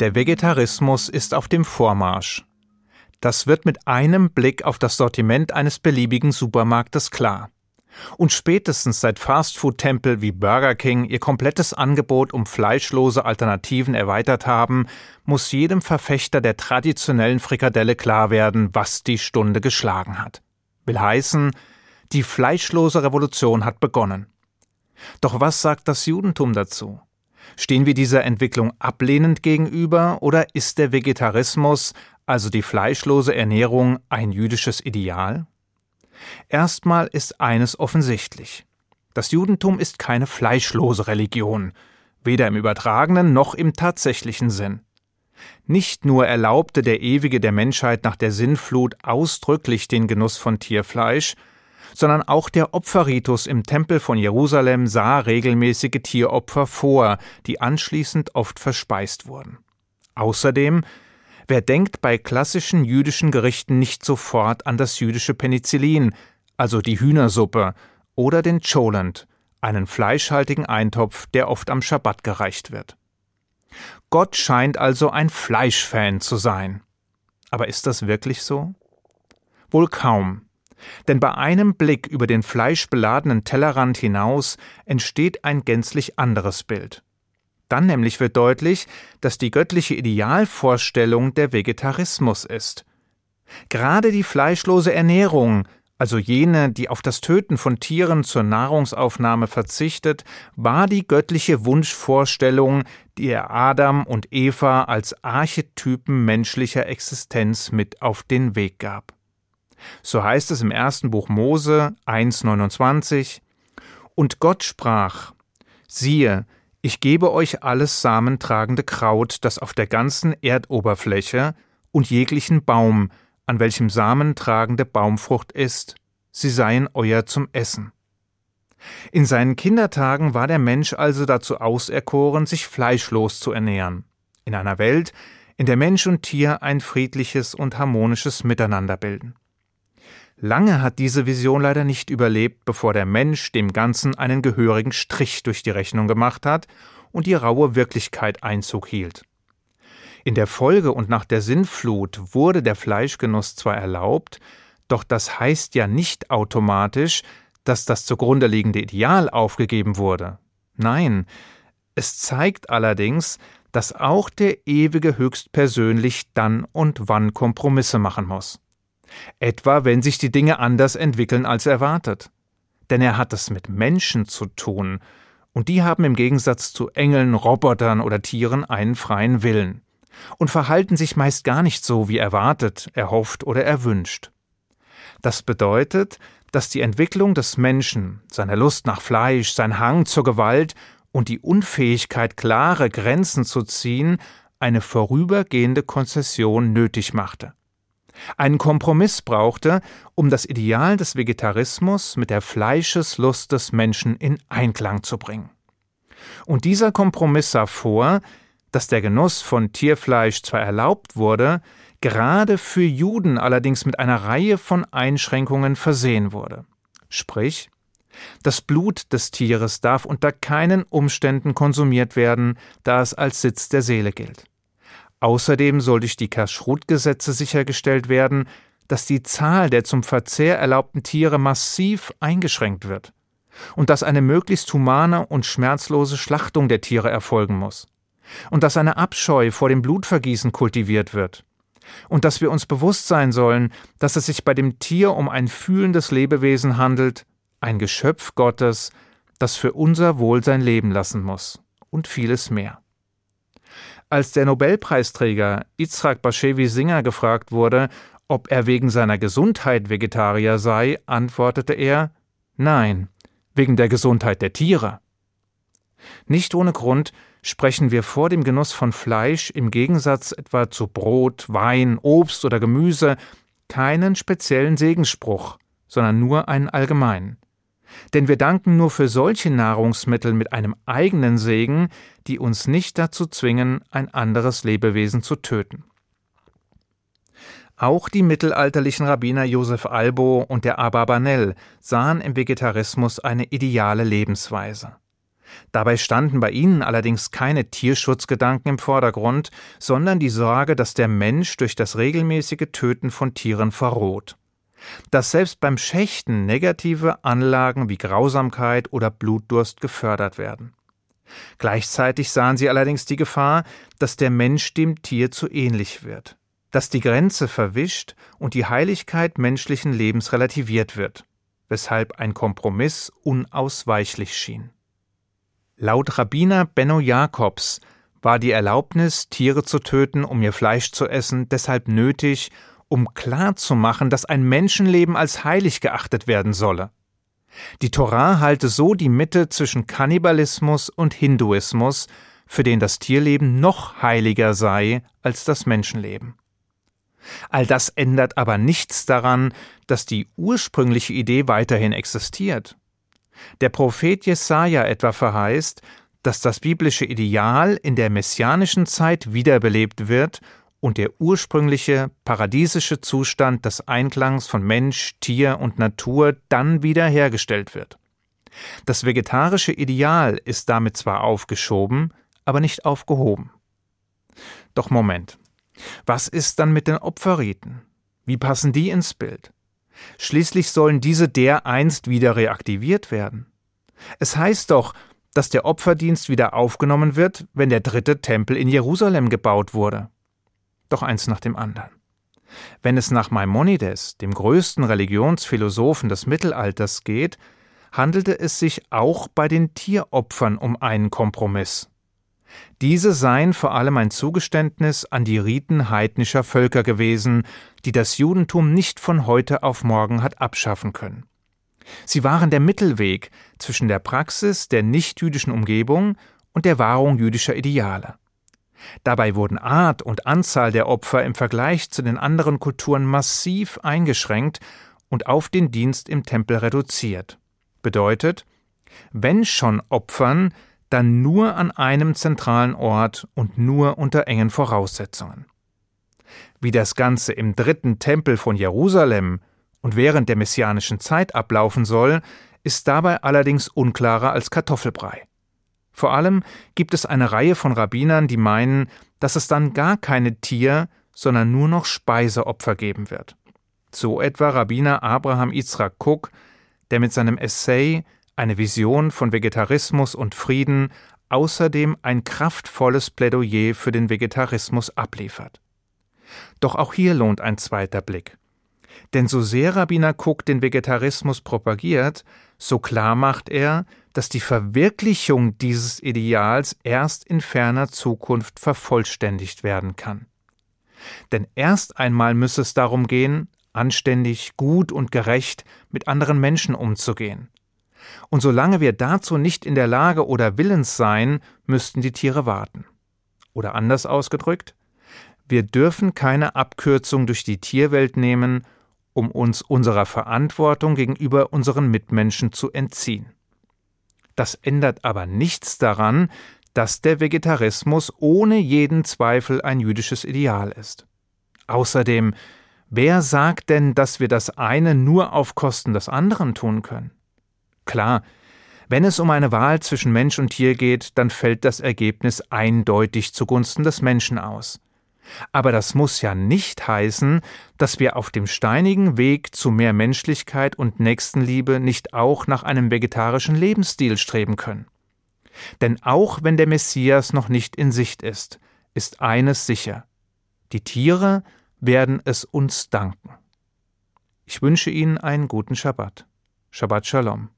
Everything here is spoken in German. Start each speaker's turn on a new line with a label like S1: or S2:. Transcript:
S1: Der Vegetarismus ist auf dem Vormarsch. Das wird mit einem Blick auf das Sortiment eines beliebigen Supermarktes klar. Und spätestens seit Fastfood-Tempel wie Burger King ihr komplettes Angebot um fleischlose Alternativen erweitert haben, muss jedem Verfechter der traditionellen Frikadelle klar werden, was die Stunde geschlagen hat. Will heißen, die fleischlose Revolution hat begonnen. Doch was sagt das Judentum dazu? Stehen wir dieser Entwicklung ablehnend gegenüber oder ist der Vegetarismus, also die fleischlose Ernährung, ein jüdisches Ideal? Erstmal ist eines offensichtlich. Das Judentum ist keine fleischlose Religion, weder im übertragenen noch im tatsächlichen Sinn. Nicht nur erlaubte der Ewige der Menschheit nach der Sinnflut ausdrücklich den Genuss von Tierfleisch, sondern auch der Opferritus im Tempel von Jerusalem sah regelmäßige Tieropfer vor, die anschließend oft verspeist wurden. Außerdem Wer denkt bei klassischen jüdischen Gerichten nicht sofort an das jüdische Penicillin, also die Hühnersuppe, oder den Cholent, einen fleischhaltigen Eintopf, der oft am Schabbat gereicht wird. Gott scheint also ein Fleischfan zu sein. Aber ist das wirklich so? Wohl kaum. Denn bei einem Blick über den fleischbeladenen Tellerrand hinaus entsteht ein gänzlich anderes Bild. Dann nämlich wird deutlich, dass die göttliche Idealvorstellung der Vegetarismus ist. Gerade die fleischlose Ernährung, also jene, die auf das Töten von Tieren zur Nahrungsaufnahme verzichtet, war die göttliche Wunschvorstellung, die er Adam und Eva als Archetypen menschlicher Existenz mit auf den Weg gab. So heißt es im ersten Buch Mose 1,29 Und Gott sprach: Siehe, ich gebe euch alles samentragende Kraut, das auf der ganzen Erdoberfläche, und jeglichen Baum, an welchem samentragende Baumfrucht ist, sie seien euer zum Essen. In seinen Kindertagen war der Mensch also dazu auserkoren, sich fleischlos zu ernähren, in einer Welt, in der Mensch und Tier ein friedliches und harmonisches Miteinander bilden. Lange hat diese Vision leider nicht überlebt, bevor der Mensch dem Ganzen einen gehörigen Strich durch die Rechnung gemacht hat und die raue Wirklichkeit Einzug hielt. In der Folge und nach der Sinnflut wurde der Fleischgenuss zwar erlaubt, doch das heißt ja nicht automatisch, dass das zugrunde liegende Ideal aufgegeben wurde. Nein, es zeigt allerdings, dass auch der Ewige höchstpersönlich dann und wann Kompromisse machen muss. Etwa wenn sich die Dinge anders entwickeln als erwartet. Denn er hat es mit Menschen zu tun, und die haben im Gegensatz zu Engeln, Robotern oder Tieren einen freien Willen und verhalten sich meist gar nicht so, wie erwartet, erhofft oder erwünscht. Das bedeutet, dass die Entwicklung des Menschen, seine Lust nach Fleisch, sein Hang zur Gewalt und die Unfähigkeit, klare Grenzen zu ziehen, eine vorübergehende Konzession nötig machte einen Kompromiss brauchte, um das Ideal des Vegetarismus mit der Fleischeslust des Menschen in Einklang zu bringen. Und dieser Kompromiss sah vor, dass der Genuss von Tierfleisch zwar erlaubt wurde, gerade für Juden allerdings mit einer Reihe von Einschränkungen versehen wurde. Sprich, das Blut des Tieres darf unter keinen Umständen konsumiert werden, da es als Sitz der Seele gilt. Außerdem soll durch die Kashrut-Gesetze sichergestellt werden, dass die Zahl der zum Verzehr erlaubten Tiere massiv eingeschränkt wird und dass eine möglichst humane und schmerzlose Schlachtung der Tiere erfolgen muss und dass eine Abscheu vor dem Blutvergießen kultiviert wird und dass wir uns bewusst sein sollen, dass es sich bei dem Tier um ein fühlendes Lebewesen handelt, ein Geschöpf Gottes, das für unser Wohl sein Leben lassen muss und vieles mehr. Als der Nobelpreisträger Yitzhak Bashevi Singer gefragt wurde, ob er wegen seiner Gesundheit Vegetarier sei, antwortete er Nein, wegen der Gesundheit der Tiere. Nicht ohne Grund sprechen wir vor dem Genuss von Fleisch im Gegensatz etwa zu Brot, Wein, Obst oder Gemüse keinen speziellen Segensspruch, sondern nur einen allgemeinen. Denn wir danken nur für solche Nahrungsmittel mit einem eigenen Segen, die uns nicht dazu zwingen, ein anderes Lebewesen zu töten. Auch die mittelalterlichen Rabbiner Josef Albo und der Abarbanel sahen im Vegetarismus eine ideale Lebensweise. Dabei standen bei ihnen allerdings keine Tierschutzgedanken im Vordergrund, sondern die Sorge, dass der Mensch durch das regelmäßige Töten von Tieren verroht. Dass selbst beim Schächten negative Anlagen wie Grausamkeit oder Blutdurst gefördert werden. Gleichzeitig sahen sie allerdings die Gefahr, dass der Mensch dem Tier zu ähnlich wird, dass die Grenze verwischt und die Heiligkeit menschlichen Lebens relativiert wird, weshalb ein Kompromiss unausweichlich schien. Laut Rabbiner Benno Jakobs war die Erlaubnis, Tiere zu töten, um ihr Fleisch zu essen, deshalb nötig, um klarzumachen, dass ein Menschenleben als heilig geachtet werden solle. Die Torah halte so die Mitte zwischen Kannibalismus und Hinduismus, für den das Tierleben noch heiliger sei als das Menschenleben. All das ändert aber nichts daran, dass die ursprüngliche Idee weiterhin existiert. Der Prophet Jesaja etwa verheißt, dass das biblische Ideal in der messianischen Zeit wiederbelebt wird und der ursprüngliche paradiesische Zustand des Einklangs von Mensch, Tier und Natur dann wiederhergestellt wird. Das vegetarische Ideal ist damit zwar aufgeschoben, aber nicht aufgehoben. Doch Moment. Was ist dann mit den Opferriten? Wie passen die ins Bild? Schließlich sollen diese dereinst wieder reaktiviert werden. Es heißt doch, dass der Opferdienst wieder aufgenommen wird, wenn der dritte Tempel in Jerusalem gebaut wurde. Doch eins nach dem anderen. Wenn es nach Maimonides, dem größten Religionsphilosophen des Mittelalters, geht, handelte es sich auch bei den Tieropfern um einen Kompromiss. Diese seien vor allem ein Zugeständnis an die Riten heidnischer Völker gewesen, die das Judentum nicht von heute auf morgen hat abschaffen können. Sie waren der Mittelweg zwischen der Praxis der nichtjüdischen Umgebung und der Wahrung jüdischer Ideale. Dabei wurden Art und Anzahl der Opfer im Vergleich zu den anderen Kulturen massiv eingeschränkt und auf den Dienst im Tempel reduziert. Bedeutet, wenn schon Opfern, dann nur an einem zentralen Ort und nur unter engen Voraussetzungen. Wie das Ganze im dritten Tempel von Jerusalem und während der messianischen Zeit ablaufen soll, ist dabei allerdings unklarer als Kartoffelbrei. Vor allem gibt es eine Reihe von Rabbinern, die meinen, dass es dann gar keine Tier, sondern nur noch Speiseopfer geben wird. So etwa Rabbiner Abraham Yitzhak Cook, der mit seinem Essay eine Vision von Vegetarismus und Frieden, außerdem ein kraftvolles Plädoyer für den Vegetarismus abliefert. Doch auch hier lohnt ein zweiter Blick. Denn so sehr Rabbiner Cook den Vegetarismus propagiert, so klar macht er, dass die Verwirklichung dieses Ideals erst in ferner Zukunft vervollständigt werden kann. Denn erst einmal müsse es darum gehen, anständig, gut und gerecht mit anderen Menschen umzugehen. Und solange wir dazu nicht in der Lage oder willens seien, müssten die Tiere warten. Oder anders ausgedrückt, wir dürfen keine Abkürzung durch die Tierwelt nehmen, um uns unserer Verantwortung gegenüber unseren Mitmenschen zu entziehen. Das ändert aber nichts daran, dass der Vegetarismus ohne jeden Zweifel ein jüdisches Ideal ist. Außerdem, wer sagt denn, dass wir das eine nur auf Kosten des anderen tun können? Klar, wenn es um eine Wahl zwischen Mensch und Tier geht, dann fällt das Ergebnis eindeutig zugunsten des Menschen aus. Aber das muss ja nicht heißen, dass wir auf dem steinigen Weg zu mehr Menschlichkeit und Nächstenliebe nicht auch nach einem vegetarischen Lebensstil streben können. Denn auch wenn der Messias noch nicht in Sicht ist, ist eines sicher. Die Tiere werden es uns danken. Ich wünsche Ihnen einen guten Schabbat. Shabbat Shalom.